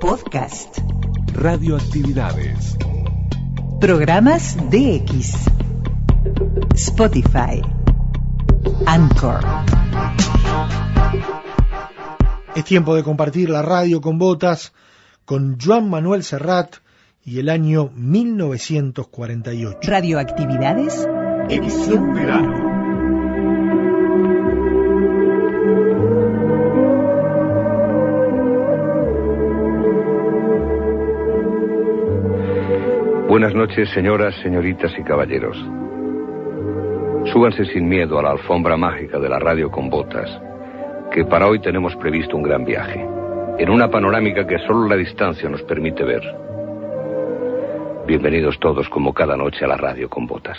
Podcast. Radioactividades. Programas DX. Spotify. Anchor. Es tiempo de compartir la radio con botas con Joan Manuel Serrat y el año 1948. Radioactividades. Edición verano. Buenas noches, señoras, señoritas y caballeros. Súbanse sin miedo a la alfombra mágica de la radio con botas, que para hoy tenemos previsto un gran viaje, en una panorámica que solo la distancia nos permite ver. Bienvenidos todos como cada noche a la radio con botas.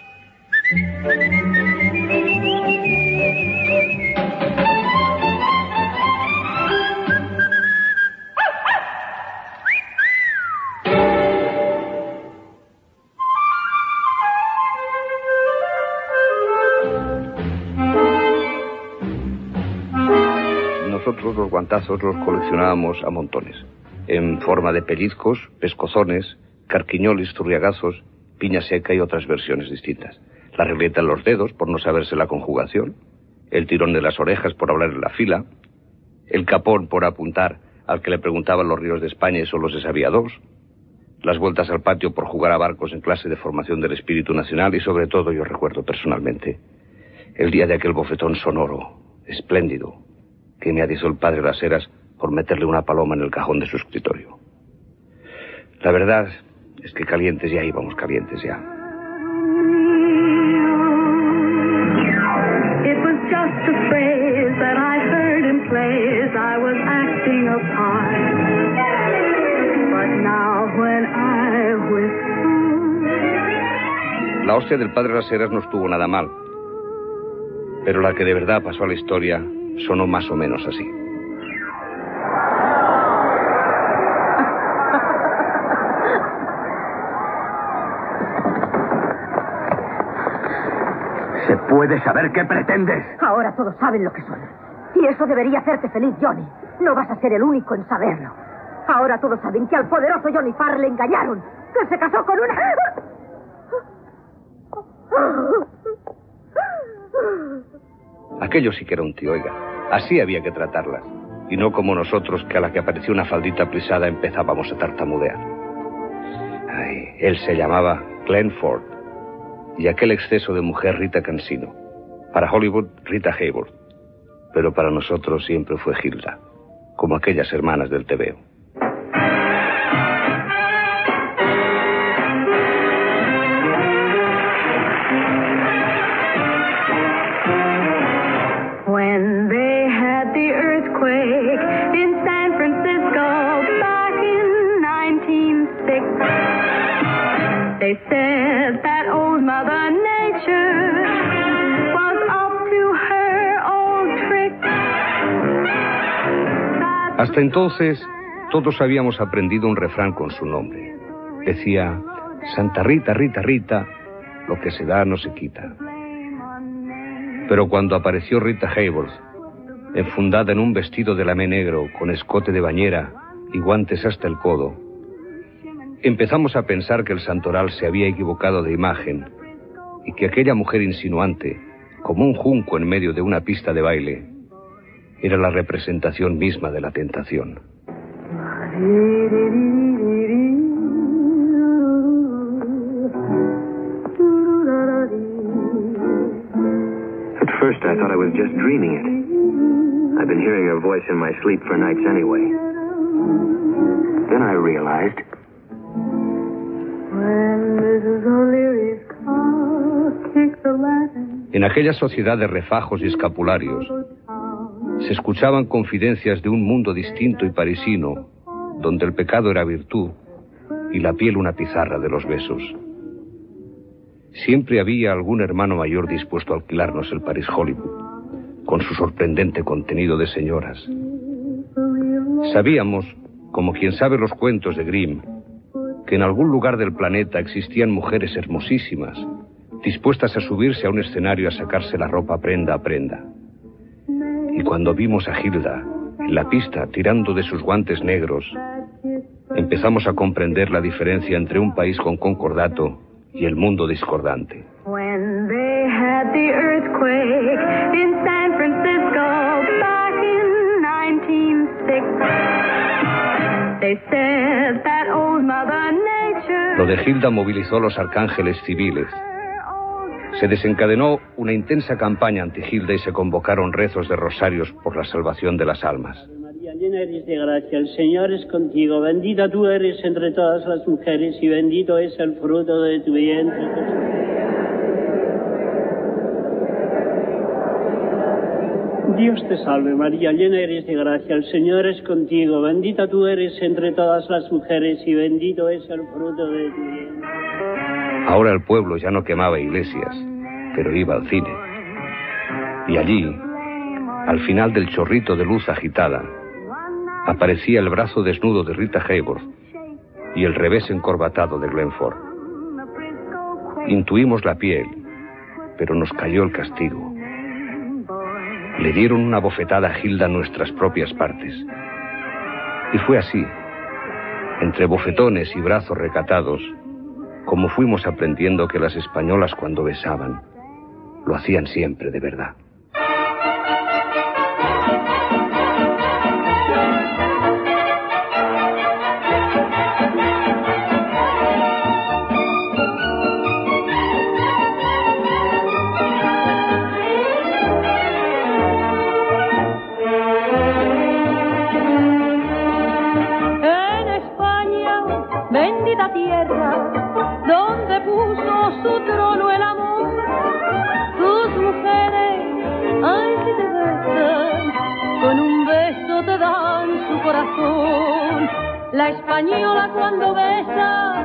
Nosotros los guantazos los coleccionábamos a montones, en forma de pellizcos, pescozones, carquiñolis, zurriagazos, piña seca y otras versiones distintas. La regleta en los dedos por no saberse la conjugación, el tirón de las orejas por hablar en la fila, el capón por apuntar al que le preguntaban los ríos de España y solo se sabía dos, las vueltas al patio por jugar a barcos en clase de formación del espíritu nacional y sobre todo yo recuerdo personalmente el día de aquel bofetón sonoro, espléndido, que me atizó el padre Las Heras por meterle una paloma en el cajón de su escritorio. La verdad es que calientes ya íbamos, calientes ya. La hostia del padre Las Heras no estuvo nada mal, pero la que de verdad pasó a la historia sonó más o menos así. ¿Se puede saber qué pretendes? Ahora todos saben lo que son. Y eso debería hacerte feliz, Johnny. No vas a ser el único en saberlo. Ahora todos saben que al poderoso Johnny Farr le engañaron. Que se casó con una... Aquello sí que era un tío, oiga. Así había que tratarlas. Y no como nosotros, que a la que apareció una faldita plisada empezábamos a tartamudear. Ay, él se llamaba Glenn Ford. Y aquel exceso de mujer Rita Cansino. Para Hollywood, Rita Hayworth. Pero para nosotros siempre fue Hilda. Como aquellas hermanas del TVO. Hasta entonces, todos habíamos aprendido un refrán con su nombre. Decía, Santa Rita, Rita, Rita, lo que se da no se quita. Pero cuando apareció Rita Hayworth, enfundada en un vestido de lamé negro, con escote de bañera y guantes hasta el codo, empezamos a pensar que el santoral se había equivocado de imagen y que aquella mujer insinuante, como un junco en medio de una pista de baile, era la representación misma de la tentación. At first, I thought I was just dreaming it. I've been hearing her voice in my sleep for nights anyway. Then I realized En aquella sociedad de refajos y escapularios se escuchaban confidencias de un mundo distinto y parisino, donde el pecado era virtud y la piel una pizarra de los besos. Siempre había algún hermano mayor dispuesto a alquilarnos el Paris Hollywood, con su sorprendente contenido de señoras. Sabíamos, como quien sabe los cuentos de Grimm, que en algún lugar del planeta existían mujeres hermosísimas, dispuestas a subirse a un escenario a sacarse la ropa prenda a prenda. Y cuando vimos a Hilda en la pista tirando de sus guantes negros, empezamos a comprender la diferencia entre un país con concordato y el mundo discordante. when they had the earthquake in San Francisco back in 1906. They said that old Mother Nature. Lo de Hilda movilizó a los arcángeles civiles. Se desencadenó una intensa campaña anti Hilda y se convocaron rezos de rosarios por la salvación de las almas. María, llena eres de gracia, el Señor es contigo, bendita tú eres entre todas las mujeres y bendito es el fruto de tu vientre. Dios te salve María, llena eres de gracia, el Señor es contigo, bendita tú eres entre todas las mujeres y bendito es el fruto de tu vientre. Ahora el pueblo ya no quemaba iglesias, pero iba al cine. Y allí, al final del chorrito de luz agitada, aparecía el brazo desnudo de Rita Hayworth y el revés encorbatado de Glenn Ford. Intuimos la piel, pero nos cayó el castigo. Le dieron una bofetada a Hilda nuestras propias partes. Y fue así, entre bofetones y brazos recatados, como fuimos aprendiendo que las españolas cuando besaban, lo hacían siempre de verdad. Española cuando besa,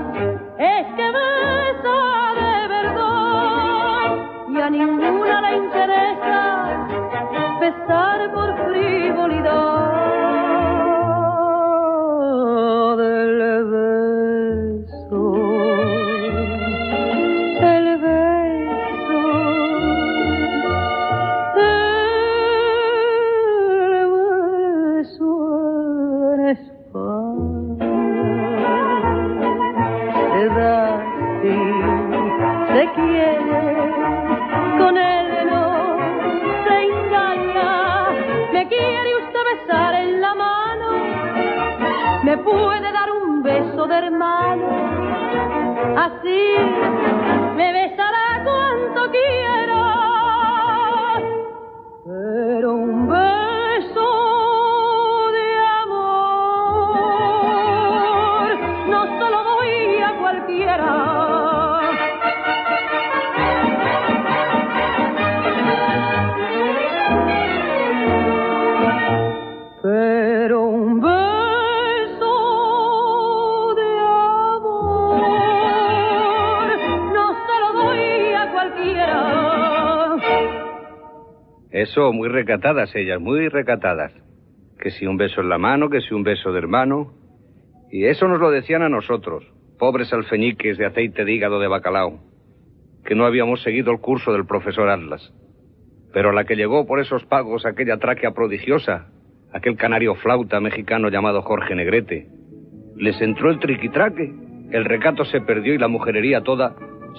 Pero un beso de amor no se lo doy a cualquiera. Eso, muy recatadas ellas, muy recatadas. Que si un beso en la mano, que si un beso de hermano. Y eso nos lo decían a nosotros, pobres alfeñiques de aceite de hígado de bacalao, que no habíamos seguido el curso del profesor Atlas. Pero a la que llegó por esos pagos aquella tráquea prodigiosa, aquel canario flauta mexicano llamado Jorge Negrete, les entró el triquitraque, el recato se perdió y la mujerería toda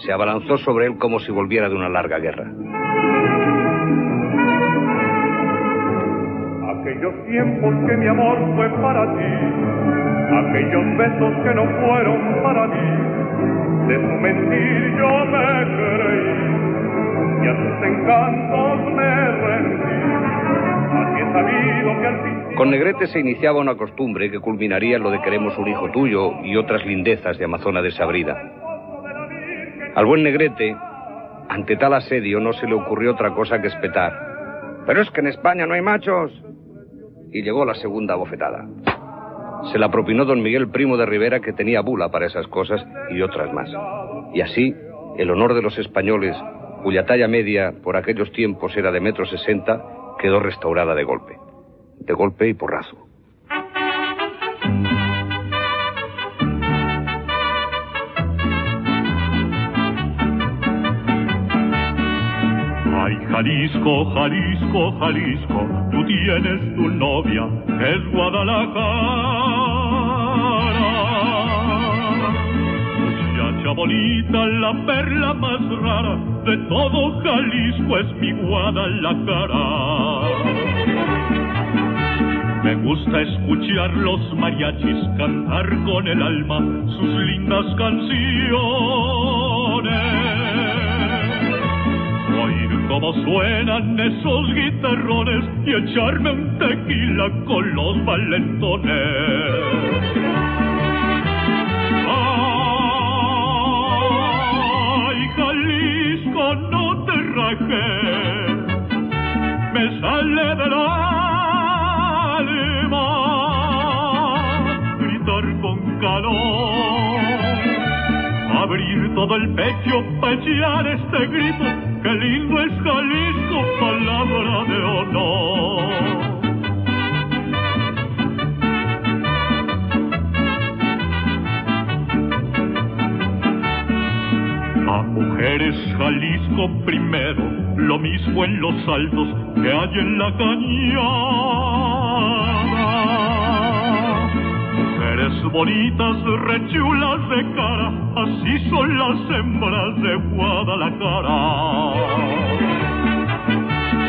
se abalanzó sobre él como si volviera de una larga guerra. Aquellos tiempos que mi amor fue para ti, aquellos besos que no fueron para mí, de su mentir yo me creí y a sus encantos me rendí. Con Negrete se iniciaba una costumbre que culminaría en lo de queremos un hijo tuyo y otras lindezas de Amazona desabrida. Al buen Negrete, ante tal asedio, no se le ocurrió otra cosa que espetar. Pero es que en España no hay machos. Y llegó la segunda bofetada. Se la propinó don Miguel Primo de Rivera, que tenía bula para esas cosas y otras más. Y así, el honor de los españoles, cuya talla media por aquellos tiempos era de metro sesenta, quedó restaurada de golpe. De golpe y porrazo. Jalisco, Jalisco, Jalisco, tú tienes tu novia, es Guadalajara. Muchacha bonita, la perla más rara de todo Jalisco es mi Guadalajara. Me gusta escuchar los mariachis cantar con el alma sus lindas canciones. Cómo suenan esos guitarrones y echarme un tequila con los valentones. Ay, Jalisco, no te rajes, me sale del alma gritar con calor, abrir todo el pecho para este grito, que lindo es Jalisco, palabra de honor. A mujeres Jalisco primero, lo mismo en los altos que hay en la cañada. Mujeres bonitas, rechulas de cara, así son las hembras de Guadalajara.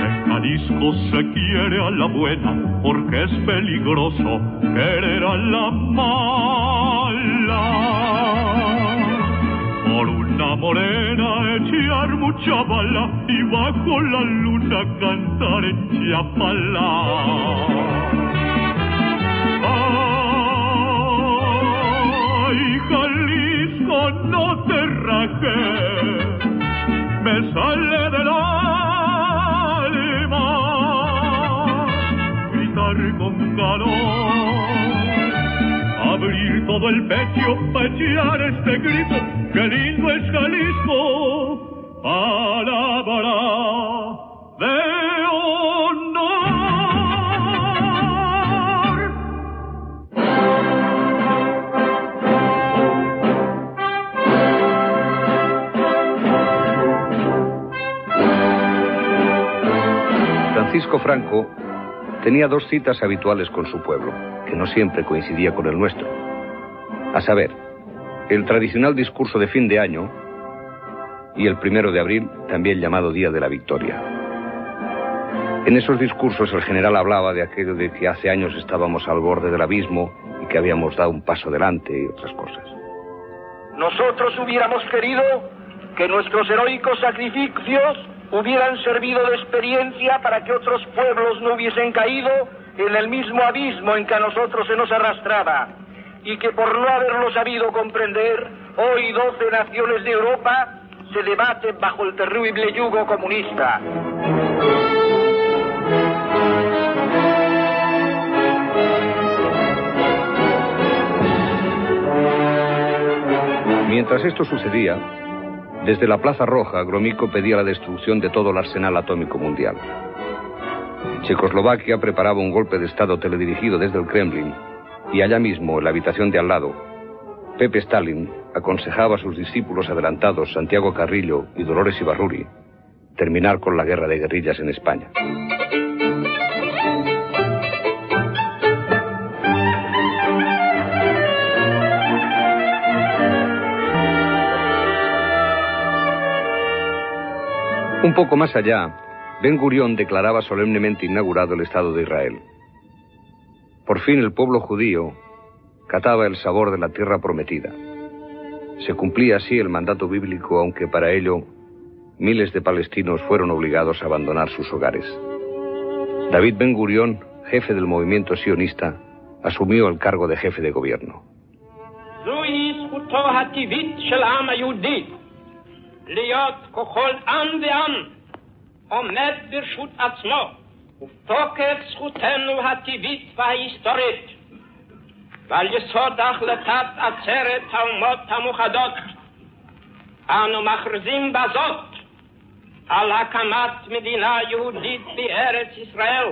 En Jalisco se quiere a la buena porque es peligroso querer a la mala por una morena echar mucha bala y bajo la luna cantar en Chiapala. Me sale del alma gritar con calor abrir todo el pecho para echar este grito, que lindo es Jalisco, palabra Franco tenía dos citas habituales con su pueblo, que no siempre coincidía con el nuestro. A saber, el tradicional discurso de fin de año y el primero de abril, también llamado Día de la Victoria. En esos discursos el general hablaba de aquello de que hace años estábamos al borde del abismo y que habíamos dado un paso adelante y otras cosas. Nosotros hubiéramos querido que nuestros heroicos sacrificios hubieran servido de experiencia para que otros pueblos no hubiesen caído en el mismo abismo en que a nosotros se nos arrastraba y que por no haberlo sabido comprender, hoy 12 naciones de Europa se debaten bajo el terrible yugo comunista. Mientras esto sucedía, desde la Plaza Roja, Gromyko pedía la destrucción de todo el arsenal atómico mundial. Checoslovaquia preparaba un golpe de Estado teledirigido desde el Kremlin y allá mismo, en la habitación de al lado, Pepe Stalin aconsejaba a sus discípulos adelantados, Santiago Carrillo y Dolores Ibarruri, terminar con la guerra de guerrillas en España. Un poco más allá, Ben Gurión declaraba solemnemente inaugurado el Estado de Israel. Por fin el pueblo judío cataba el sabor de la tierra prometida. Se cumplía así el mandato bíblico, aunque para ello miles de palestinos fueron obligados a abandonar sus hogares. David Ben Gurión, jefe del movimiento sionista, asumió el cargo de jefe de gobierno. להיות ככל עם ועם עומד ברשות עצמו ובתוקף זכותנו הטבעית וההיסטורית ועל יסוד החלטת עצרת האומות המאוחדות אנו מכריזים בזאת על הקמת מדינה יהודית בארץ ישראל.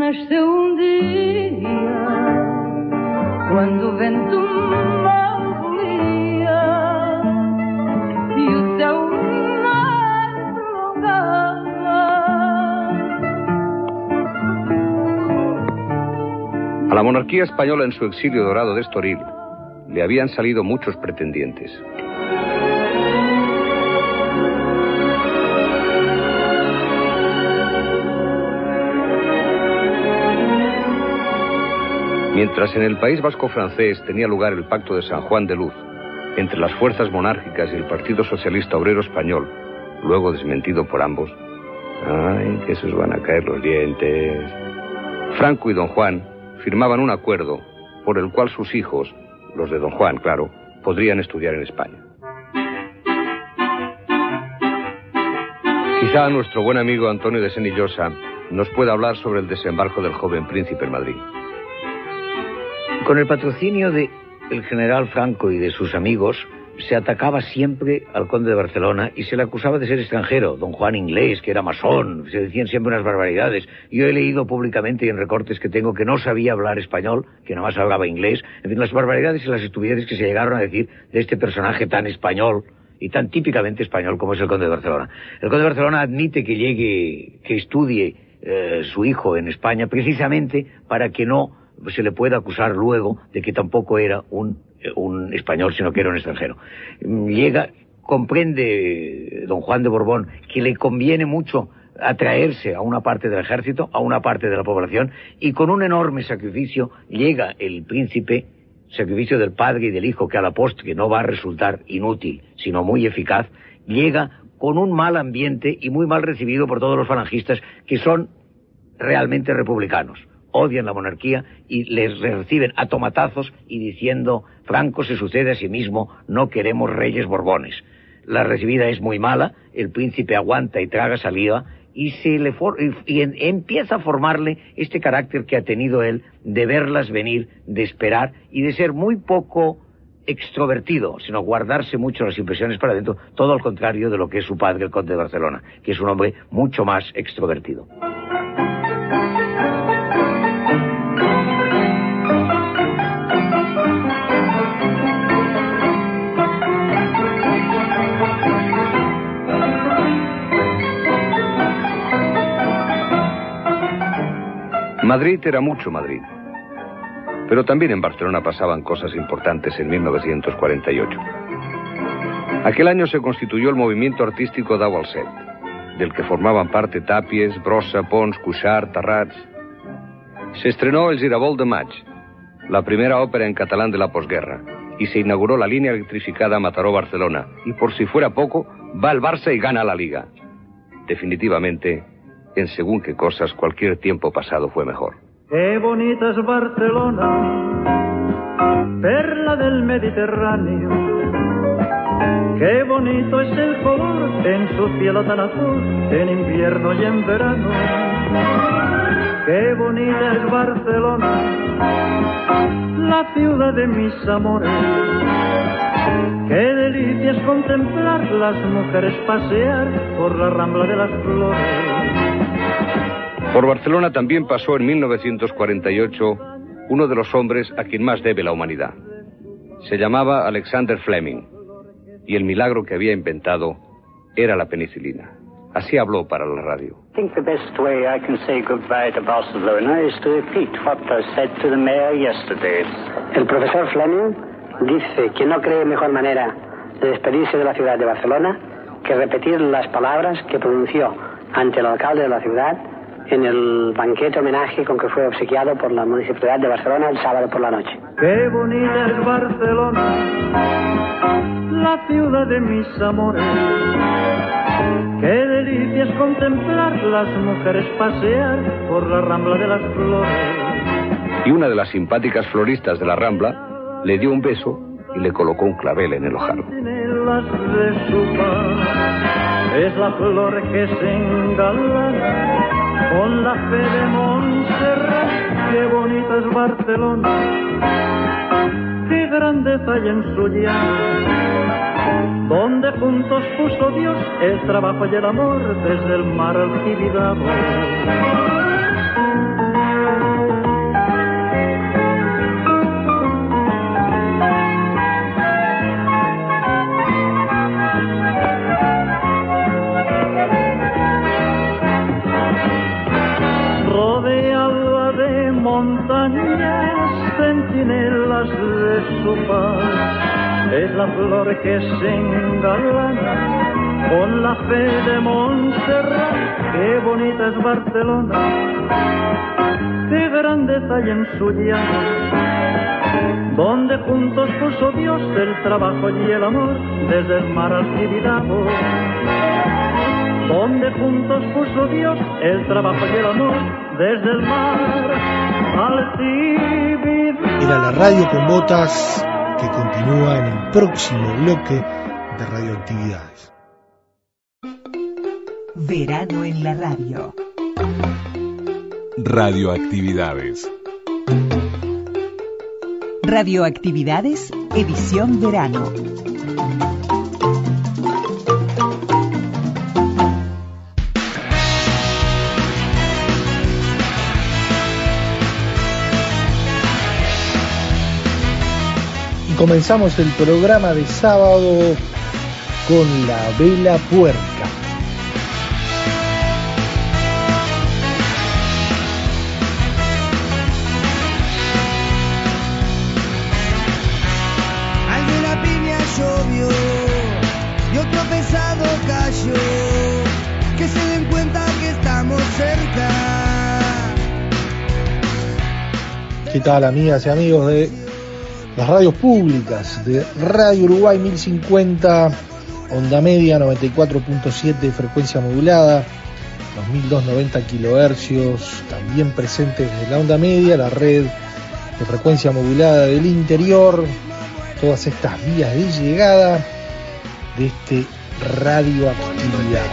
Nasceu um dia quando vento e o prolongava. A la monarquía española en su exilio dorado de Estoril le habían salido muchos pretendientes. Mientras en el País Vasco francés tenía lugar el Pacto de San Juan de Luz entre las fuerzas monárquicas y el Partido Socialista Obrero Español, luego desmentido por ambos, ¡ay, que se os van a caer los dientes! Franco y don Juan firmaban un acuerdo por el cual sus hijos, los de don Juan, claro, podrían estudiar en España. Quizá nuestro buen amigo Antonio de Senillosa nos pueda hablar sobre el desembarco del joven príncipe en Madrid. Con el patrocinio de el general Franco y de sus amigos, se atacaba siempre al conde de Barcelona y se le acusaba de ser extranjero, don Juan inglés, que era masón, se decían siempre unas barbaridades. Yo he leído públicamente y en recortes que tengo que no sabía hablar español, que nada más hablaba inglés, en fin, las barbaridades y las estupideces que se llegaron a decir de este personaje tan español y tan típicamente español como es el conde de Barcelona. El conde de Barcelona admite que llegue, que estudie eh, su hijo en España precisamente para que no se le pueda acusar luego de que tampoco era un, un español, sino que era un extranjero. Llega, comprende don Juan de Borbón que le conviene mucho atraerse a una parte del ejército, a una parte de la población, y con un enorme sacrificio llega el príncipe, sacrificio del padre y del hijo, que a la postre no va a resultar inútil, sino muy eficaz, llega con un mal ambiente y muy mal recibido por todos los falangistas que son realmente republicanos odian la monarquía y les reciben a tomatazos y diciendo Franco se sucede a sí mismo, no queremos reyes borbones. La recibida es muy mala, el príncipe aguanta y traga saliva y, se le y empieza a formarle este carácter que ha tenido él de verlas venir, de esperar y de ser muy poco extrovertido, sino guardarse mucho las impresiones para adentro, todo al contrario de lo que es su padre, el conde de Barcelona, que es un hombre mucho más extrovertido. Madrid era mucho Madrid. Pero también en Barcelona pasaban cosas importantes en 1948. Aquel año se constituyó el movimiento artístico Dau del que formaban parte Tapies, Brossa, Pons, Cuixart, Tarrats. Se estrenó El Girabol de Maig, la primera ópera en catalán de la posguerra, y se inauguró la línea electrificada Mataró-Barcelona. Y por si fuera poco, va el Barça y gana la liga. Definitivamente, en según qué cosas cualquier tiempo pasado fue mejor. Qué bonita es Barcelona, perla del Mediterráneo. Qué bonito es el color en su cielo tan azul, en invierno y en verano. Qué bonita es Barcelona, la ciudad de mis amores. Qué delicia es contemplar las mujeres pasear por la rambla de las flores. Por Barcelona también pasó en 1948 uno de los hombres a quien más debe la humanidad. Se llamaba Alexander Fleming y el milagro que había inventado era la penicilina. Así habló para la radio. I think the best way I can say goodbye to Barcelona is to repeat what I said to the mayor yesterday. El profesor Fleming dice que no cree mejor manera de despedirse de la ciudad de Barcelona que repetir las palabras que pronunció ante el alcalde de la ciudad en el banquete homenaje con que fue obsequiado por la Municipalidad de Barcelona el sábado por la noche. Qué bonita es Barcelona, la ciudad de mis amores. Qué delicia es contemplar las mujeres pasear por la rambla de las flores. Y una de las simpáticas floristas de la Rambla le dio un beso y le colocó un clavel en el ojal. Es la flor que se engalana con la fe de Montserrat. Qué bonita es Barcelona, qué grandeza hay en su llano, donde juntos puso Dios el trabajo y el amor desde el mar al. Centinelas de su paz. Es la flor que se engalana con la fe de Montserrat. Qué bonita es Barcelona, qué grandeza hay en su llano. Donde juntos puso Dios el trabajo y el amor desde el mar al Tibidabo donde juntos puso Dios el trabajo y el amor desde el mar al Tibidabo. Era la radio con botas que continúa en el próximo bloque de radioactividades. Verano en la radio. Radioactividades. Radioactividades, edición verano. Comenzamos el programa de sábado con la vela puerca. Alguna piña llovió y otro pesado cayó. Que se den cuenta que estamos cerca. ¿Qué tal amigas y amigos de las radios públicas de Radio Uruguay 1050, onda media 94.7 de frecuencia modulada, 2290 kilohercios, también presentes desde la onda media, la red de frecuencia modulada del interior, todas estas vías de llegada de este radioactividad.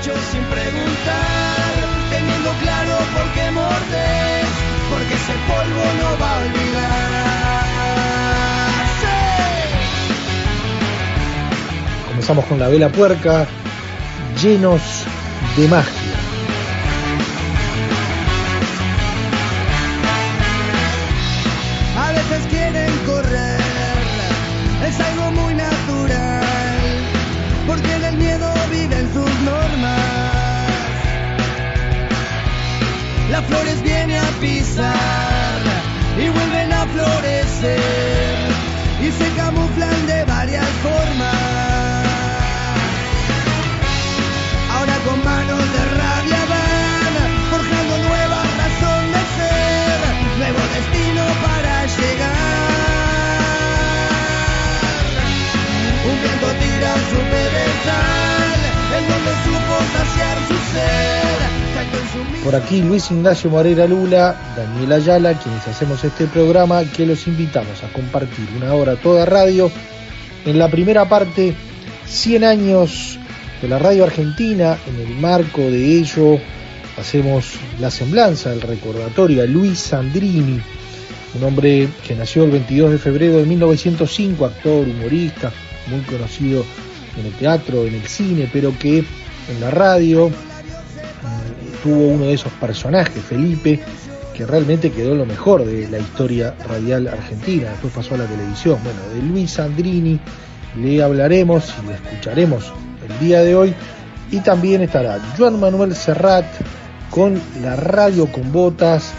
Comenzamos con la vela puerca, llenos de magia. Por aquí Luis Ignacio Moreira Lula, Daniel Ayala, quienes hacemos este programa, que los invitamos a compartir una hora toda radio. En la primera parte, 100 años de la radio argentina, en el marco de ello hacemos la semblanza, el recordatorio a Luis Sandrini, un hombre que nació el 22 de febrero de 1905, actor, humorista, muy conocido en el teatro, en el cine, pero que en la radio tuvo uno de esos personajes, Felipe, que realmente quedó lo mejor de la historia radial argentina. Después pasó a la televisión. Bueno, de Luis Sandrini le hablaremos y le escucharemos el día de hoy. Y también estará Juan Manuel Serrat con la radio con botas,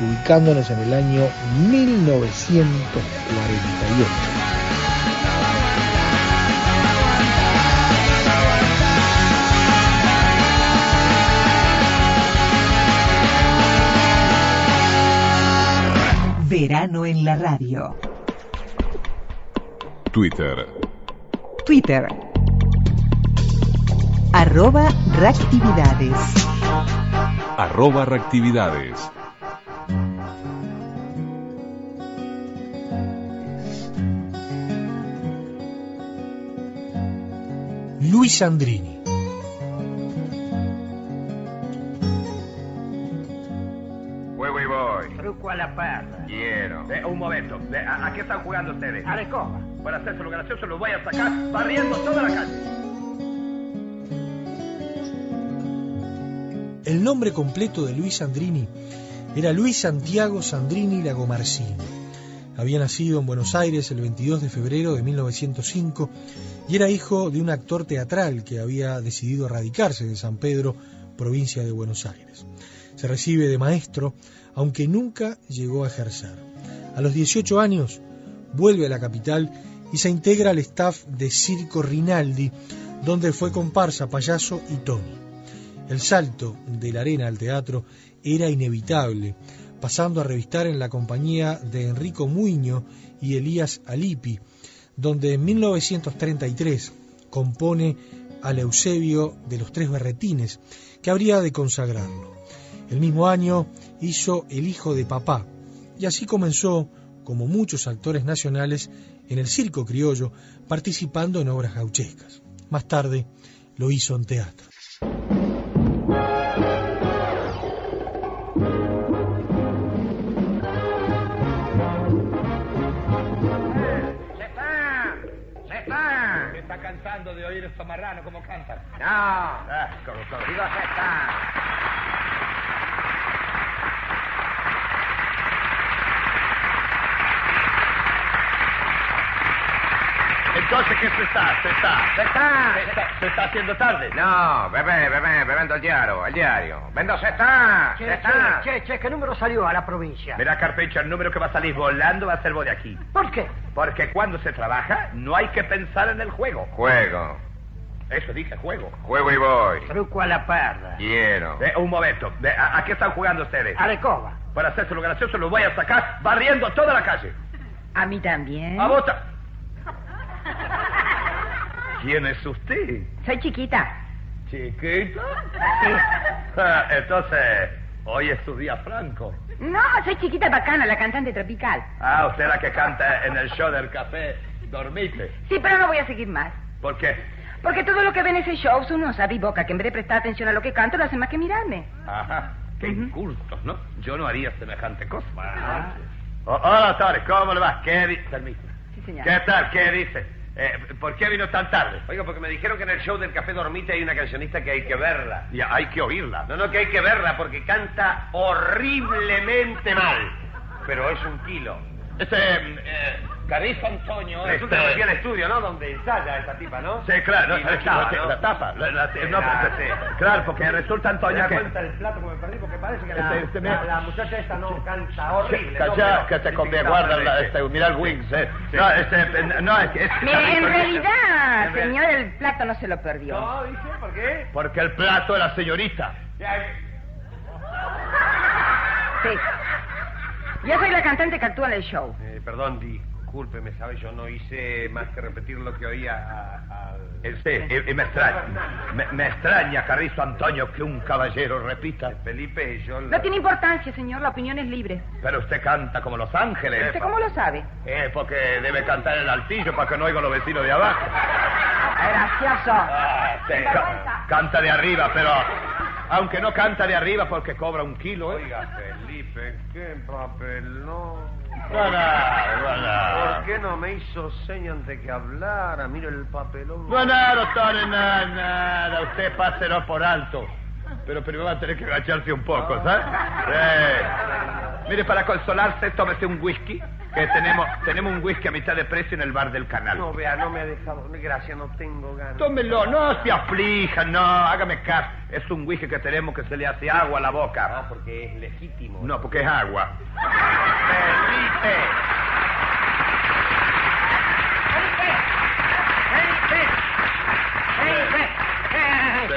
ubicándonos en el año 1948. Verano en la radio. Twitter. Twitter. Arroba reactividades. Arroba reactividades. Luis Andrini. Eh, un momento. Eh, ¿a, a qué están jugando ustedes? A recoba. Para hacerse lo gracioso los voy a sacar barriendo toda la calle. El nombre completo de Luis Sandrini era Luis Santiago Sandrini Lagomarsini. Había nacido en Buenos Aires el 22 de febrero de 1905 y era hijo de un actor teatral que había decidido radicarse de San Pedro, provincia de Buenos Aires. Se recibe de maestro, aunque nunca llegó a ejercer. A los 18 años vuelve a la capital y se integra al staff de Circo Rinaldi, donde fue comparsa, payaso y Tony. El salto de la arena al teatro era inevitable, pasando a revistar en la compañía de Enrico Muiño y Elías Alipi, donde en 1933 compone al Eusebio de los Tres Berretines, que habría de consagrarlo. El mismo año hizo El Hijo de Papá, y así comenzó, como muchos actores nacionales, en el circo criollo, participando en obras gauchescas. Más tarde lo hizo en teatro. De oír estos marranos como cantan. No. Ah, como, como. Digo, se está. Entonces, ¿qué se está? ¿Se está? Se está. ¿Se está, se está haciendo tarde? No, bebé, bebé, bebendo el diario, el diario. Vendo se está. Che, se está. che, che, ¿qué número salió a la provincia? Verá, Carpecho, el número que va a salir volando va a ser vos de aquí. ¿Por qué? Porque cuando se trabaja, no hay que pensar en el juego. Juego. Eso dije, juego. Juego y voy. Truco a la parda. Quiero. Eh, un momento. Eh, ¿a, a qué están jugando ustedes? A recoba. Para hacerse lo gracioso, los voy a sacar barriendo toda la calle. A mí también. ¡A bota! ¿Quién es usted? Soy chiquita. ¿Chiquita? Sí. Ah, Entonces, hoy es su día franco. No, soy chiquita bacana, la cantante tropical. Ah, usted la que canta en el show del café Dormite. Sí, pero no voy a seguir más. ¿Por qué? Porque todo lo que ven en ese show son unos boca que en vez de prestar atención a lo que canto, no hacen más que mirarme. Ajá. Qué incultos, ¿no? Yo no haría semejante cosa. Oh, hola, Torres, ¿cómo le va? ¿Qué dice? Sí, señor. ¿Qué tal? ¿Qué dice? Eh, ¿Por qué vino tan tarde? Oiga, porque me dijeron que en el show del Café Dormite hay una cancionista que hay que verla. Ya, hay que oírla. No, no, que hay que verla porque canta horriblemente mal. Pero es un kilo. Este, eh, Carrizo Antonio... Resulta este- que al estudio, ¿no? Donde ensaya esta tipa, ¿no? Sí, claro, no, no es- estaba, la, ¿no? la tapa. la- la- Sí, no. Claro, porque resulta ¿Te Antonio que... cuenta del plato que me perdí? Porque parece que la, Este- este me- la, la muchacha esta no canta horrible. Calla, que te conviene, guarda, este, mira el Wings, eh. No, este, eh, no, es que... en realidad, señor, el plato no se lo perdió. No, dice, ¿por qué? Porque el plato de la señorita. Ya, Sí. Yo soy la cantante que actúa en el show. eh, perdón, discúlpeme, ¿sabe? Yo no hice más que repetir lo que oía a- al... Este, y, y me extraña, me, me extraña, Carrizo Antonio, que un caballero repita. Felipe, yo... No tiene importancia, señor, la opinión es libre. Pero usted canta como Los Ángeles. ¿Usted cómo lo sabe? Eh, porque debe cantar el altillo para que no oigan los vecinos de abajo. Gracioso. Ah, sí, ca- canta de arriba, pero aunque no canta de arriba porque cobra un kilo, ¿eh? Oiga, Felipe, qué papel, no, no. ¿Por qué no me hizo seña antes que hablara? Mire el papelón. Nada, doctor, nada, nada. Usted páselo por alto. Pero primero va a tener que agacharse un poco, ¿sabes? Eh. Mire, para consolarse, tómese un whisky. Que tenemos, tenemos un whisky a mitad de precio en el bar del canal. No, vea, no me ha dejado... Gracias, no tengo ganas. Tómelo, no se aflija, no, hágame caso. Es un whisky que tenemos que se le hace agua a la boca. Ah, porque es legítimo. No, porque es agua. Felipe.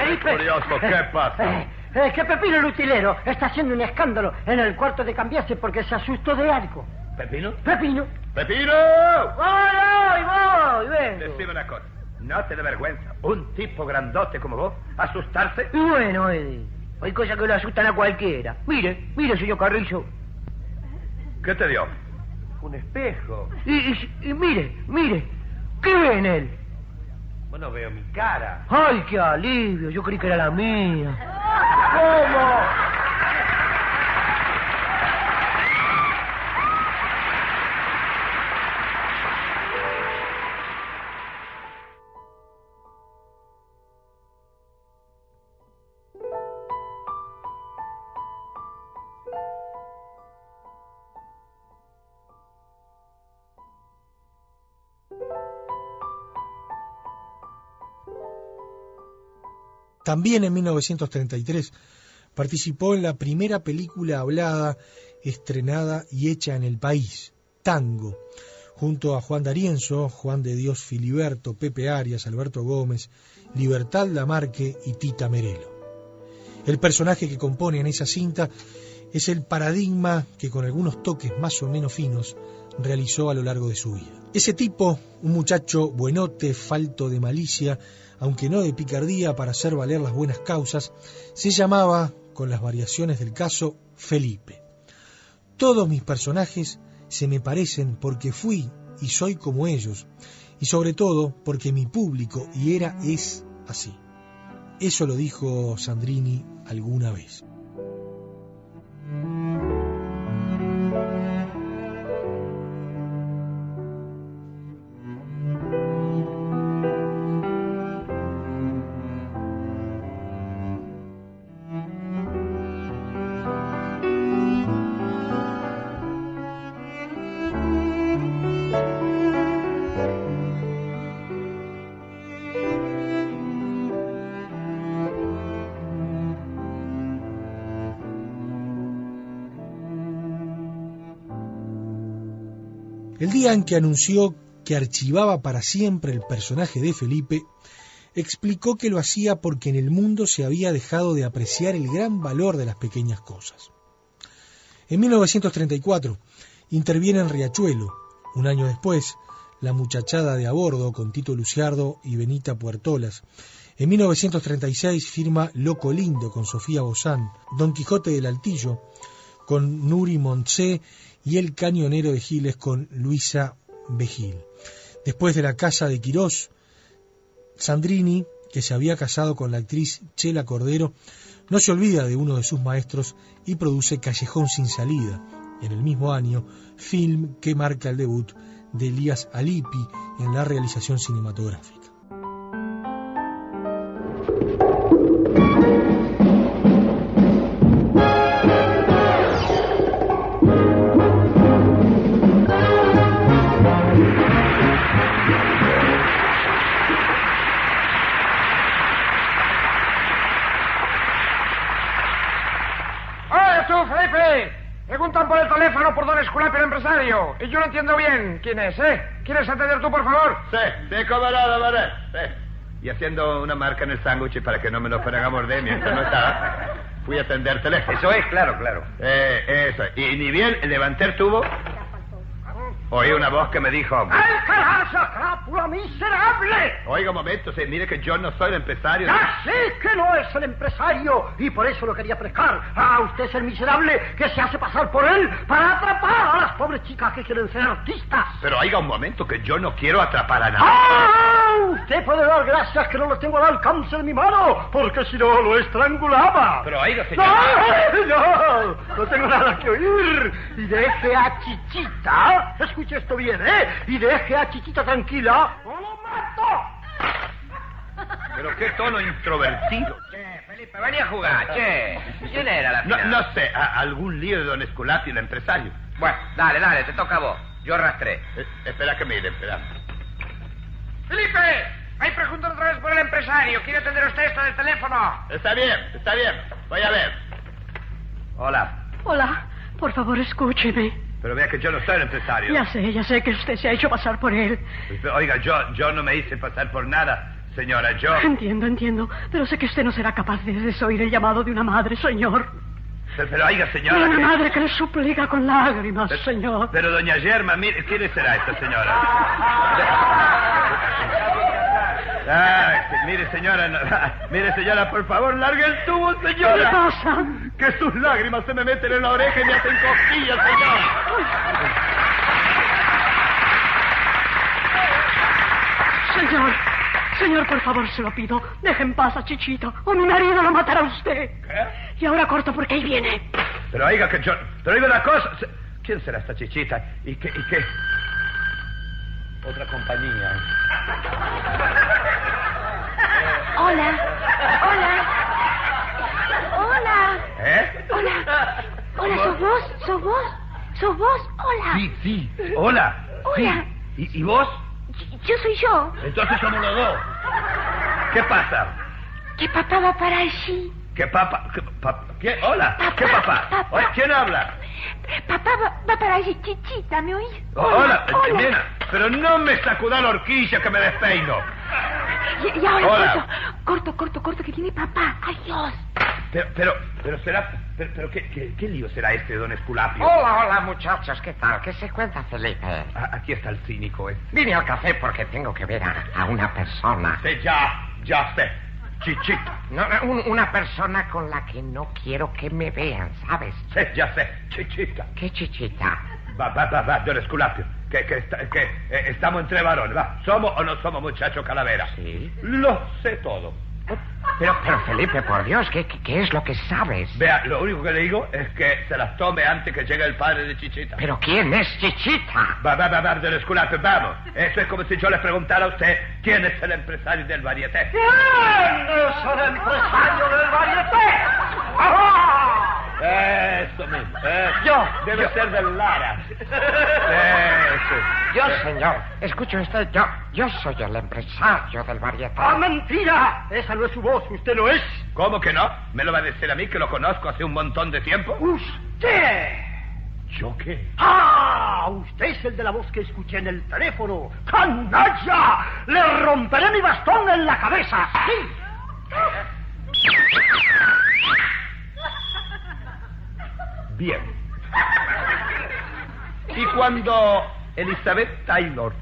Felipe. curioso, ¿qué pasa? Eh, eh, que Pepino el utilero está haciendo un escándalo en el cuarto de cambiarse porque se asustó de algo. ¿Pepino? Pepino. ¡Pepino! Voy, voy, voy, vengo. Decime una cosa. ¿No te da vergüenza un tipo grandote como vos asustarse? Y bueno, Eddie, hay cosas que lo asustan a cualquiera. Mire, mire, señor Carrizo. ¿Qué te dio? Un espejo. Y, y- y mire, mire, ¿qué ve en él? Bueno, veo mi cara. ¡Ay, qué alivio! Yo creí que era la mía. ¿Cómo? También en 1933 participó en la primera película hablada, estrenada y hecha en el país, Tango, junto a Juan D'Arienzo, Juan de Dios Filiberto, Pepe Arias, Alberto Gómez, Libertad Lamarque y Tita Merelo. El personaje que compone en esa cinta es el paradigma que con algunos toques más o menos finos realizó a lo largo de su vida. Ese tipo, un muchacho buenote, falto de malicia, aunque no de picardía para hacer valer las buenas causas, se llamaba, con las variaciones del caso, Felipe. Todos mis personajes se me parecen porque fui y soy como ellos, y sobre todo porque mi público y era es así. Eso lo dijo Sandrini alguna vez. El día en que anunció que archivaba para siempre el personaje de Felipe, explicó que lo hacía porque en el mundo se había dejado de apreciar el gran valor de las pequeñas cosas. En 1934 interviene en Riachuelo. Un año después, La muchachada de a bordo con Tito Luciardo y Benita Puertolas. En 1936 firma Loco Lindo con Sofía Bozán, Don Quijote del Altillo con Nuri Montse y El Cañonero de Giles con Luisa Begil. Después de La Casa de Quirós, Sandrini, que se había casado con la actriz Chela Cordero, no se olvida de uno de sus maestros y produce Callejón sin salida, en el mismo año, film que marca el debut de Elías Alipi en la realización cinematográfica. Y yo no entiendo bien quién es, ¿eh? ¿Quieres atender tú, por favor? Sí, no, don Manuel, sí. Y haciendo una marca en el sándwich para que no me lo fueran a morder mientras no estaba, fui a atender teléfono. Eso es, claro, claro. Eh, eso. Y ni bien levanté el tubo, oí una voz que me dijo... ¡Ay, caraza, crápula miserable! Oiga un momento, sí, mire que yo no soy el empresario. ¡Ya sé que no es el empresario! Y por eso lo quería pescar. Ah, usted es el miserable que se hace pasar por él para atrapar a las pobres chicas que quieren ser artistas. Pero oiga un momento, que yo no quiero atrapar a nadie. ¡Ah! Usted puede dar gracias que no lo tengo al alcance de mi mano, porque si no lo estrangulaba. Pero oiga, señor... ¡No! ¡No! No tengo nada que oír. Y deje a Chichita, escuche esto bien, ¿eh? Y deje a Chichita tranquila o lo mato. Pero qué tono introvertido. Che, Felipe, vení a jugar, che. ¿Quién era la No, final? no sé, a- algún lío de don Esculapio, el empresario. Bueno, dale, dale, te toca a vos. Yo arrastré. Eh, espera que mire, espera. Felipe, ahí preguntan otra vez por el empresario. ¿Quiere atender usted esto del teléfono? Está bien, está bien. Voy a ver. Hola. Hola, por favor, escúcheme. Pero vea que yo no soy el empresario. Ya sé, ya sé que usted se ha hecho pasar por él. Oiga, yo, yo no me hice pasar por nada, señora. Yo... Entiendo, entiendo, pero sé que usted no será capaz de desoír el llamado de una madre, señor. Pero, pero oiga, señora. Una que- madre que le suplica con lágrimas, señor. Pero doña Germa, mire, ¿quién será esta señora? Ah, mire, señora, mire, señora, por favor, largue el tubo, señora. ¿Qué pasa? Que sus lágrimas se me meten en la oreja y me hacen cosquillas, señora. Señor, señor, por favor, se lo pido. Deje en paz a Chichito, o mi marido lo matará a usted. Y ahora corto porque ahí viene. Pero oiga, que yo... Pero oiga una cosa. ¿Quién será esta chichita? ¿Y qué? ¿Y qué? Otra compañía. Hola, hola, hola, ¿Eh? hola, hola, ¿sos vos? ¿Sos vos? ¿Sos vos? Hola. Sí, sí. Hola. Hola. Sí. ¿Y, y vos? Yo soy yo. Entonces somos los dos. ¿Qué pasa? Que papá va para allí. ¿Qué papá? ¿Qué, pa- ¿Qué? Hola. ¿Qué papá? ¿Quién habla? Papá va, va para allí, chichita, ¿me oís? Oh, hola, nena, pero no me sacuda la horquilla que me despeino. Y, y ahora Hola. corto, corto, corto, corto, que viene papá. Adiós. Pero, pero, pero será... Pero, pero ¿qué, qué, qué lío será este, don Esculapio? Hola, hola, muchachos, ¿qué tal? ¿Qué se cuenta, Felipe? Aquí está el cínico, ¿eh? Vine al café porque tengo que ver a, a una persona. Sí, ya, ya sé. Chichita. No, no, un- una persona con la que no quiero que me vean, ¿sabes? Sí, ya sé. Chichita. ¿Qué chichita? Va, va, va, va, don Esculapio. Que, que, está- que eh, estamos entre varones, va. ¿Somos o no somos muchacho calavera? Sí. Lo sé todo. Pero, pero Felipe, por Dios, ¿qué, qué, qué es lo que sabes? Vea, lo único que le digo es que se las tome antes que llegue el padre de Chichita. ¿Pero quién es Chichita? Va, va, va, va, don Esculapio, vamos. Eso es como si yo le preguntara a usted quién es el empresario del varieté. ¿Quién es el empresario del varieté? ¡Ajá! Eso mismo. eso. Yo, Debe yo. ser del Lara. Eso. Yo, señor, escuche usted, yo, yo soy el empresario del varieté. ¡Ah, mentira! Esa no es su voz, usted no es. ¿Cómo que no? ¿Me lo va a decir a mí que lo conozco hace un montón de tiempo? ¡Usted! ¿Yo qué? ¡Ah! Usted es el de la voz que escuché en el teléfono. ¡Canalla! ¡Le romperé mi bastón en la cabeza! ¡Sí! Bien. Y cuando Elizabeth Taylor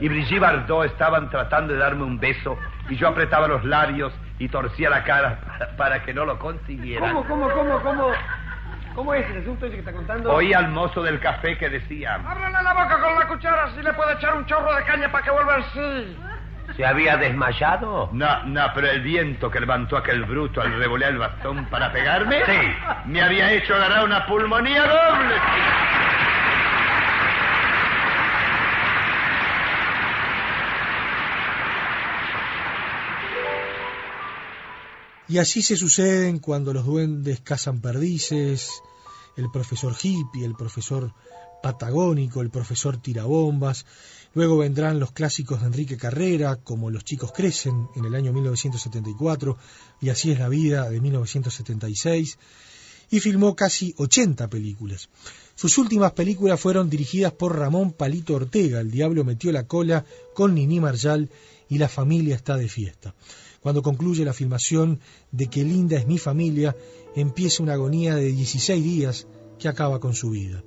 y Brigitte Bardot estaban tratando de darme un beso y yo apretaba los labios y torcía la cara para, para que no lo consiguieran, ¿Cómo, cómo, cómo, cómo? ¿Cómo es el asunto ese que está contando? oí al mozo del café que decía... Ábrele la boca con la cuchara si le puede echar un chorro de caña para que vuelva en sí. ¿Se había desmayado? No, no, pero el viento que levantó aquel bruto al revolear el bastón para pegarme... Sí. Me había hecho agarrar una pulmonía doble. Y así se suceden cuando los duendes cazan perdices, el profesor hippie, el profesor patagónico, el profesor tirabombas. Luego vendrán los clásicos de Enrique Carrera, como Los chicos crecen en el año 1974 y Así es la vida de 1976. Y filmó casi 80 películas. Sus últimas películas fueron dirigidas por Ramón Palito Ortega, El Diablo metió la cola, con Nini Marjal y La familia está de fiesta. Cuando concluye la filmación de Que linda es mi familia, empieza una agonía de 16 días que acaba con su vida.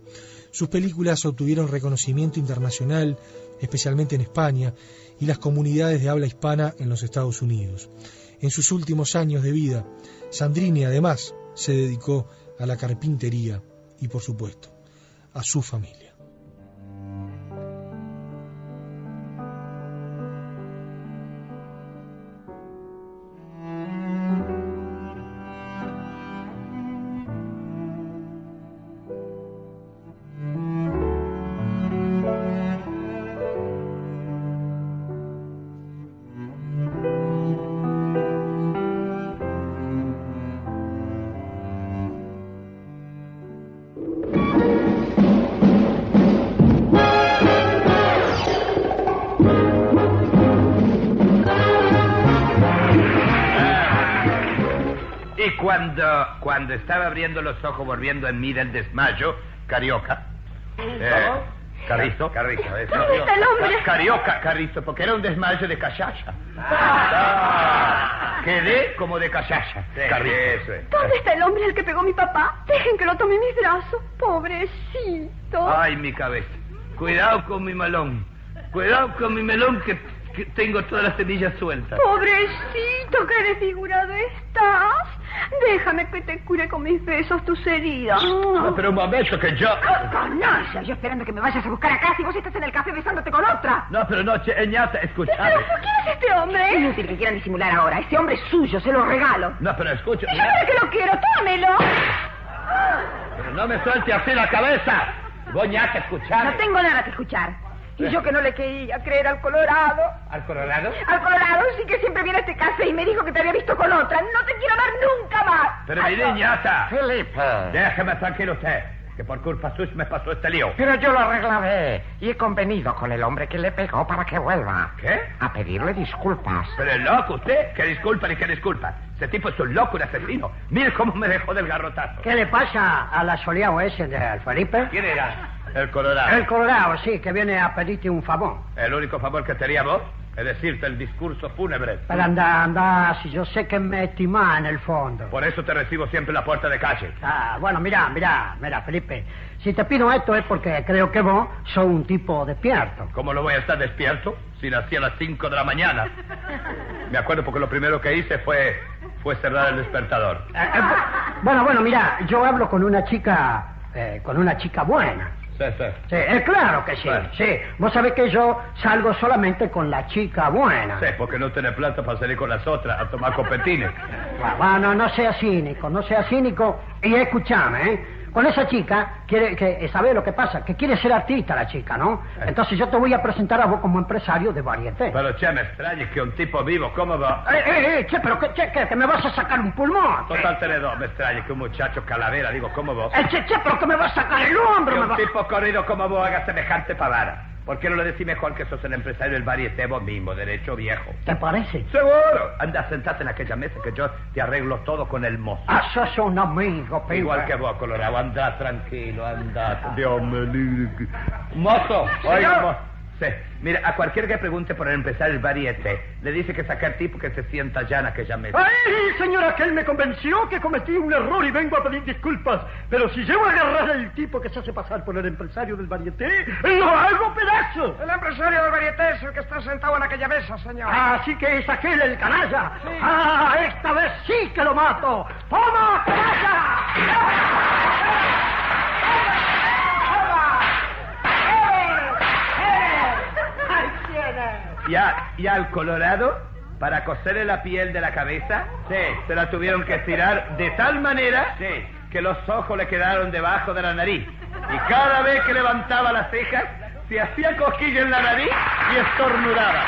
Sus películas obtuvieron reconocimiento internacional, especialmente en España, y las comunidades de habla hispana en los Estados Unidos. En sus últimos años de vida, Sandrini además se dedicó a la carpintería y, por supuesto, a su familia. Abriendo los ojos, volviendo en mí del desmayo, Carioca. eh, Carrizo. Carrizo, eso. ¿Dónde está el hombre? Carioca, Carrizo, porque era un desmayo de cachacha. Ah, quedé como de cachacha. Carrizo. Es. ¿Dónde está el hombre al que pegó mi papá? Dejen que lo tome en mis brazos. Pobrecito. Ay, mi cabeza. Cuidado con mi melón. Cuidado con mi melón que, que tengo todas las semillas sueltas. Pobrecito, qué desfigurado estás. Déjame que te cure con mis besos tus heridas. No, pero un momento que yo... Canalla, yo esperando que me vayas a buscar acá si vos estás en el café besándote con otra. No, pero no, che, ñata, escúchame. ¿Pero quién es este hombre? Inútil que quieran disimular ahora. Ese hombre es suyo, se lo regalo. No, pero escucha. Y yo para que lo quiero, tómelo. Pero no me suelte así la cabeza. Vos, ñata, escuchame. No tengo nada que escuchar. Y yo que no le quería creer al Colorado. ¿Al Colorado? Al Colorado sí que siempre viene a este café y me dijo que te había visto con otra. No te quiero ver nunca más. Pero mi niñata. Felipe. Déjeme tranquilo usted. Que por culpa suya me pasó este lío. Pero yo lo arreglaré y he convenido con el hombre que le pegó para que vuelva. ¿Qué? A pedirle disculpas. Pero es loco usted. ¿Qué disculpa ni qué disculpa? Ese tipo es un loco, un asesino. Mire cómo me dejó del garrotazo. ¿Qué le pasa al asoleado ese de Felipe? ¿Quién era? El Colorado. El Colorado, sí, que viene a pedirte un favor. El único favor que tenía vos es decirte el discurso fúnebre. Pero anda, anda, si yo sé que me estimás en el fondo. Por eso te recibo siempre en la puerta de calle. Ah, bueno, mira, mira, mira, Felipe. Si te pido esto es porque creo que vos sos un tipo despierto. ¿Cómo lo voy a estar despierto si nací a las 5 de la mañana? Me acuerdo porque lo primero que hice fue, fue cerrar el despertador. Eh, eh, bueno, bueno, mira, yo hablo con una chica, eh, con una chica buena. Sí, es claro que sí, sí. Vos sabés que yo salgo solamente con la chica buena. Sí, porque no tenés plata para salir con las otras a tomar copetines. Bueno, no sea cínico, no sea cínico. Y escúchame, ¿eh? Con esa chica, quiere que, ¿sabes lo que pasa? Que quiere ser artista la chica, ¿no? Entonces yo te voy a presentar a vos como empresario de varieté. Pero, che, me extraña que un tipo vivo, ¿cómo va? Eh, eh, eh, che, pero que, che, que, que me vas a sacar un pulmón. Total tenedor, me extraña que un muchacho calavera, digo, ¿cómo vos? Eh, che, che, pero que me vas a sacar el hombro, Que me un tipo corrido como vos haga semejante pavada. ¿Por qué no le decís mejor que sos el empresario del varieté vos mismo, derecho viejo? ¿Te parece? Seguro. Anda, sentate en aquella mesa que yo te arreglo todo con el mozo. Ah, sos un amigo, pibe. Igual que vos, Colorado. Anda tranquilo, anda. Dios me libre. Mozo, oiga, mozo. Sí. Mira, a cualquiera que pregunte por el empresario del varieté, le dice que saca el tipo que se sienta ya en aquella mesa. ¡Ay, señora, que él me convenció que cometí un error y vengo a pedir disculpas! Pero si llego a agarrar al tipo que se hace pasar por el empresario del varieté, ¡lo hago pedazo! El empresario del varieté es el que está sentado en aquella mesa, señor. Así que es aquel el canalla. ¡Ah, esta vez sí que lo mato! ¡Toma, Y, a- y al Colorado, para coserle la piel de la cabeza, se la tuvieron que estirar de tal manera que los ojos le quedaron debajo de la nariz. Y cada vez que levantaba las cejas, se hacía cosquilla en la nariz y estornudaba.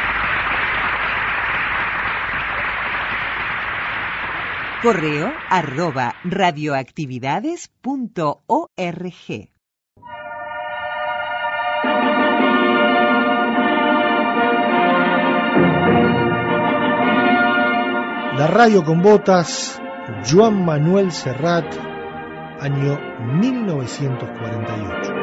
Correo arroba radioactividades.org. La radio con botas, Joan Manuel Serrat, año 1948.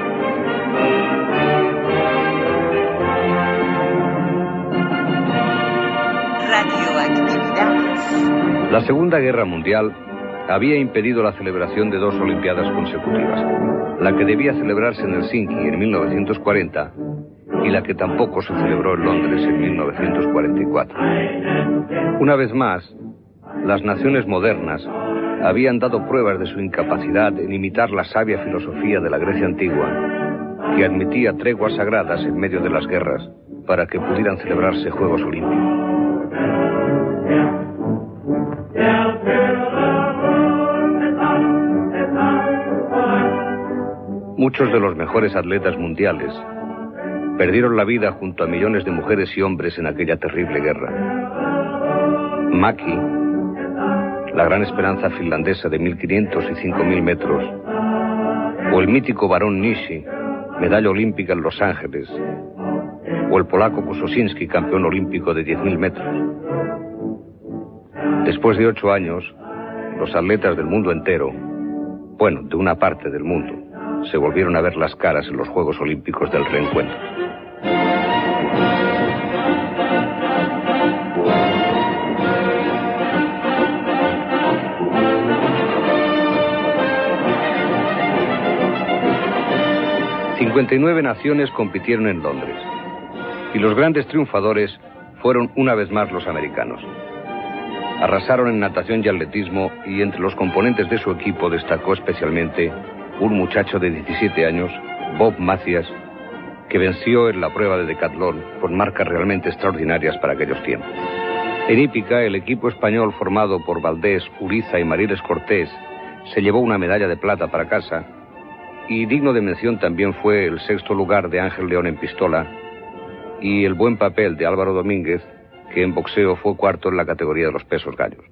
Radioactividades. La Segunda Guerra Mundial había impedido la celebración de dos Olimpiadas consecutivas, la que debía celebrarse en Helsinki en 1940 y la que tampoco se celebró en Londres en 1944. Una vez más, las naciones modernas habían dado pruebas de su incapacidad en imitar la sabia filosofía de la Grecia antigua, que admitía treguas sagradas en medio de las guerras para que pudieran celebrarse Juegos Olímpicos. Muchos de los mejores atletas mundiales perdieron la vida junto a millones de mujeres y hombres en aquella terrible guerra. Maki, la gran esperanza finlandesa de 1500 y 5000 metros, o el mítico varón Nishi, medalla olímpica en Los Ángeles, o el polaco Kusosinski, campeón olímpico de 10.000 metros. Después de ocho años, los atletas del mundo entero, bueno, de una parte del mundo, se volvieron a ver las caras en los Juegos Olímpicos del reencuentro. ...59 naciones compitieron en Londres... ...y los grandes triunfadores fueron una vez más los americanos. Arrasaron en natación y atletismo y entre los componentes de su equipo destacó especialmente un muchacho de 17 años, Bob Macias, que venció en la prueba de decatlón con marcas realmente extraordinarias para aquellos tiempos. En hípica, el equipo español formado por Valdés, Uriza y Mariles Cortés se llevó una medalla de plata para casa y digno de mención también fue el sexto lugar de Ángel León en pistola y el buen papel de Álvaro Domínguez, que en boxeo fue cuarto en la categoría de los pesos gallos.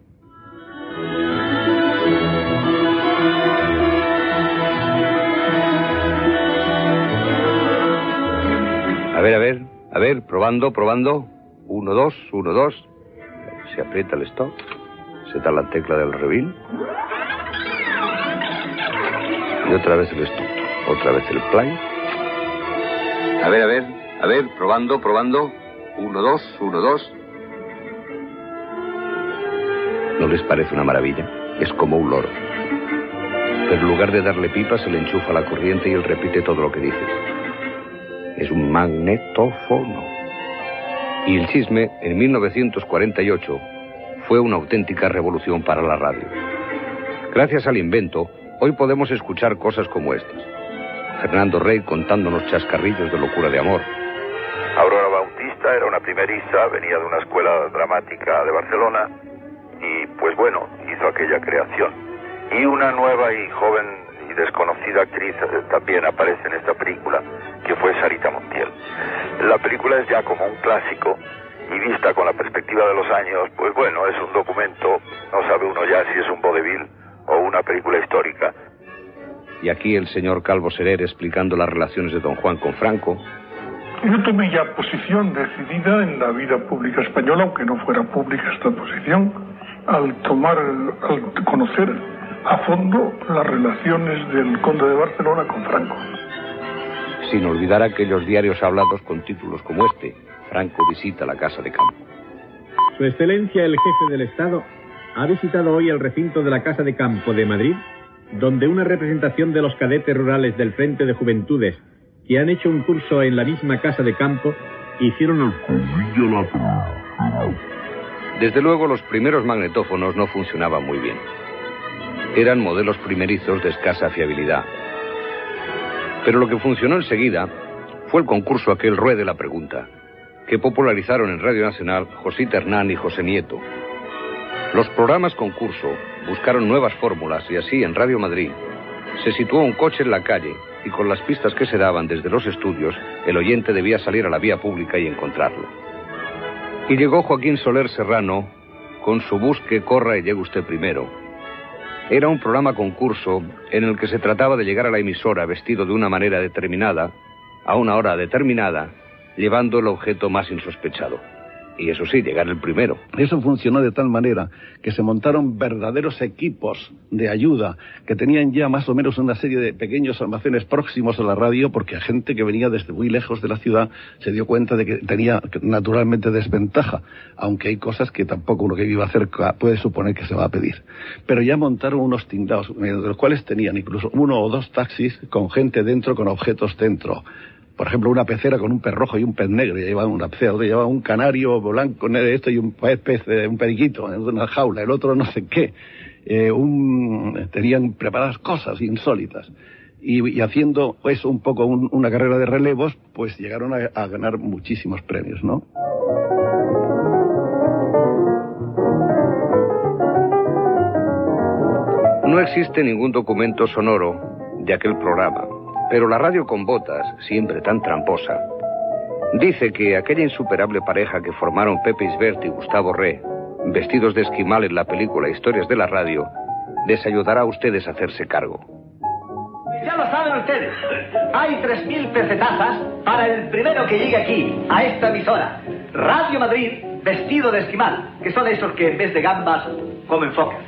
A ver, a ver, a ver, probando, probando. Uno, dos, uno, dos. Se aprieta el stop. Se da la tecla del revín. Y otra vez el stop. Otra vez el play. A ver, a ver, a ver, probando, probando. Uno, dos, uno, dos. ¿No les parece una maravilla? Es como un loro. Pero en lugar de darle pipa, se le enchufa la corriente y él repite todo lo que dices. Es un magnetófono. Y el chisme, en 1948, fue una auténtica revolución para la radio. Gracias al invento, hoy podemos escuchar cosas como estas. Fernando Rey contándonos chascarrillos de locura de amor. Aurora Bautista era una primeriza, venía de una escuela dramática de Barcelona y pues bueno, hizo aquella creación. Y una nueva y joven y desconocida actriz eh, también aparece en esta película, que fue Sarita Montiel. La película es ya como un clásico y vista con la perspectiva de los años, pues bueno, es un documento, no sabe uno ya si es un vodevil o una película histórica. Y aquí el señor Calvo Serer explicando las relaciones de don Juan con Franco. Yo tomé ya posición decidida en la vida pública española, aunque no fuera pública esta posición, al tomar, al conocer a fondo las relaciones del conde de Barcelona con Franco. Sin olvidar aquellos diarios hablados con títulos como este. Franco visita la casa de campo. Su Excelencia el Jefe del Estado ha visitado hoy el recinto de la Casa de Campo de Madrid, donde una representación de los cadetes rurales del Frente de Juventudes, que han hecho un curso en la misma Casa de Campo, hicieron el Desde luego los primeros magnetófonos no funcionaban muy bien. Eran modelos primerizos de escasa fiabilidad. Pero lo que funcionó enseguida fue el concurso aquel Ruede la Pregunta, que popularizaron en Radio Nacional José Hernán y José Nieto. Los programas concurso buscaron nuevas fórmulas y así en Radio Madrid se situó un coche en la calle y con las pistas que se daban desde los estudios, el oyente debía salir a la vía pública y encontrarlo. Y llegó Joaquín Soler Serrano con su busque corra y llegue usted primero. Era un programa concurso en el que se trataba de llegar a la emisora vestido de una manera determinada, a una hora determinada, llevando el objeto más insospechado. Y eso sí, llegar el primero. Eso funcionó de tal manera que se montaron verdaderos equipos de ayuda que tenían ya más o menos una serie de pequeños almacenes próximos a la radio porque gente que venía desde muy lejos de la ciudad se dio cuenta de que tenía naturalmente desventaja, aunque hay cosas que tampoco uno que viva cerca puede suponer que se va a pedir. Pero ya montaron unos tindados, de los cuales tenían incluso uno o dos taxis con gente dentro, con objetos dentro por ejemplo, una pecera con un pez rojo y un pez negro, llevaba una pecera, otro llevaba un canario blanco, esto y un pez, pez un periquito en una jaula, el otro no sé qué. Eh, un, tenían preparadas cosas insólitas. Y, haciendo pues un poco un, una carrera de relevos, pues llegaron a ganar muchísimos premios, ¿no? No existe ningún documento sonoro de aquel programa, pero la radio con botas, siempre tan tramposa, dice que aquella insuperable pareja que formaron Pepe Isbert y Gustavo Re, vestidos de esquimal en la película Historias de la Radio, les ayudará a ustedes a hacerse cargo. Ya lo saben ustedes. Hay 3.000 pesetazas para el primero que llegue aquí, a esta emisora. Radio Madrid, vestido de esquimal, que son esos que en vez de gambas comen focas.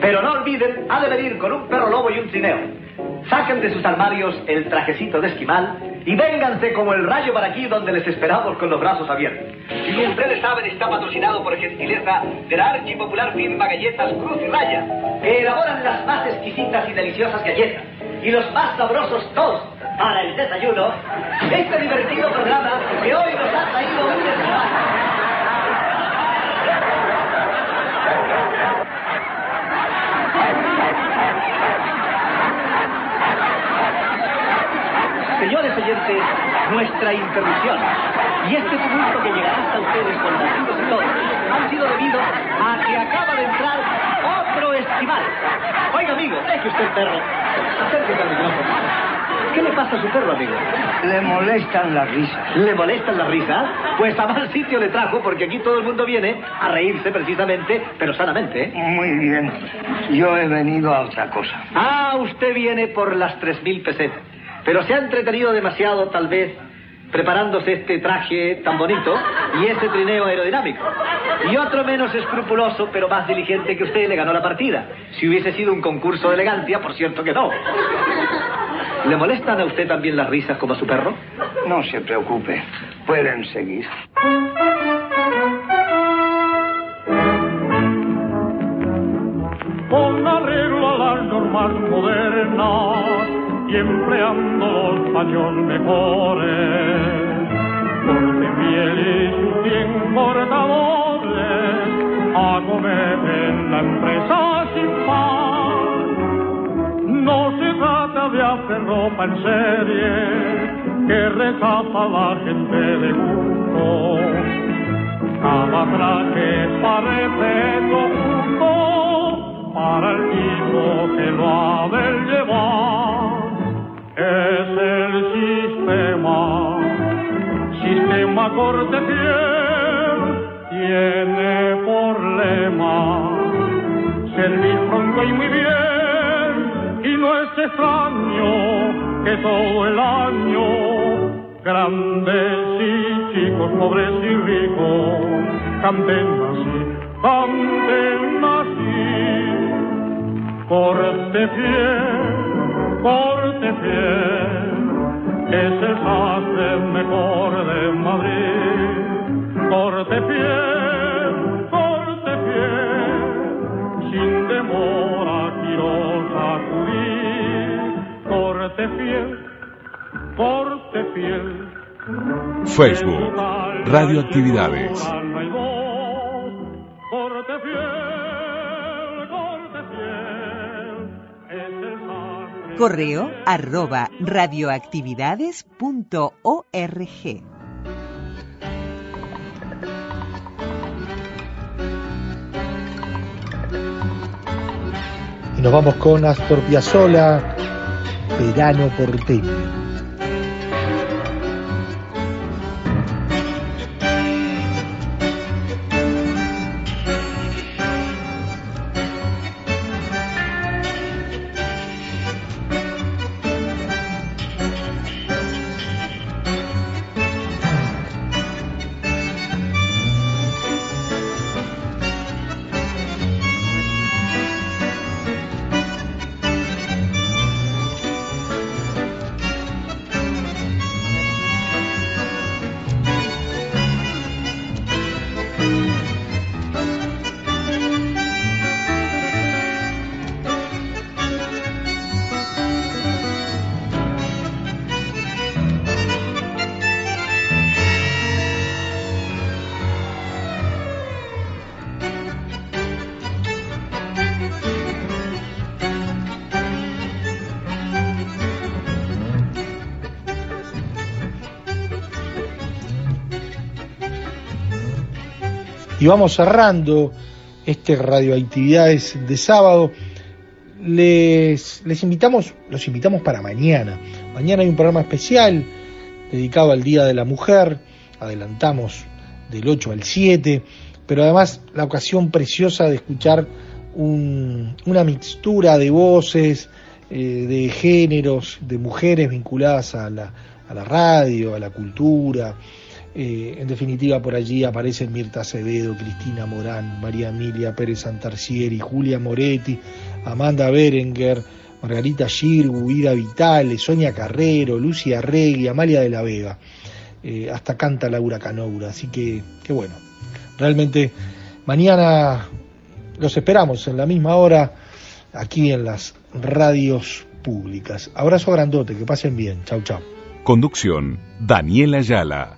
Pero no olviden, ha de venir con un perro lobo y un trineo. Saquen de sus armarios el trajecito de esquimal y vénganse como el rayo para aquí donde les esperamos con los brazos abiertos. Y como ustedes saben, está patrocinado por gentileza de la archipopular firma Galletas Cruz y Raya, que elaboran las más exquisitas y deliciosas galletas y los más sabrosos toast para el desayuno. Este divertido programa que hoy nos ha traído un esquimal. Señores oyentes, nuestra interrupción y este tumulto que llegará hasta ustedes con latidos y todo han sido debido a que acaba de entrar otro esquimal. Oiga, amigo, deje usted el perro. Acérquese al micrófono. ¿Qué le pasa a su perro, amigo? Le molestan las risas. ¿Le molestan las risas? Pues a mal sitio le trajo, porque aquí todo el mundo viene a reírse precisamente, pero sanamente. ¿eh? Muy bien. Yo he venido a otra cosa. Ah, usted viene por las tres mil pesetas. Pero se ha entretenido demasiado, tal vez, preparándose este traje tan bonito y ese trineo aerodinámico. Y otro menos escrupuloso, pero más diligente que usted, le ganó la partida. Si hubiese sido un concurso de elegancia, por cierto que no. ¿Le molestan a usted también las risas como a su perro? No se preocupe. Pueden seguir. Con arreglo a las normas modernas y empleando los paños mejores. Corte piel y sus bien cortadores acometen la empresa sin par. No se trata de hacer ropa en serie que rechaza la gente de gusto. Cada traje parece justo para el tipo que lo ha de llevar es el sistema, sistema corte piel, tiene por lema servir pronto y muy bien, y no es extraño que todo el año grandes y chicos, pobres y ricos, canten así, canten así, corte piel corte fiel, es el sastre mejor de Madrid. Corte fiel, corte fiel, sin demora quiero acudir. Corte fiel, corte fiel. Facebook, Radioactividades. Correo arroba radioactividades.org. Y nos vamos con Astor Piazzolla, Verano Porteño. Vamos cerrando este radioactividades de sábado. Les, les invitamos, los invitamos para mañana. Mañana hay un programa especial dedicado al Día de la Mujer. Adelantamos del 8 al 7, pero además la ocasión preciosa de escuchar un- una mixtura de voces, eh, de géneros, de mujeres vinculadas a la, a la radio, a la cultura. Eh, en definitiva, por allí aparecen Mirta Acevedo, Cristina Morán, María Emilia Pérez Santarcieri, Julia Moretti, Amanda Berenguer, Margarita Girgu, Ida Vitale, Sonia Carrero, Lucia Arregui, Amalia de la Vega. Eh, hasta canta Laura Canoura, así que, que bueno, realmente mañana los esperamos en la misma hora aquí en las radios públicas. Abrazo grandote, que pasen bien. Chau, chau. Conducción, Daniela Ayala.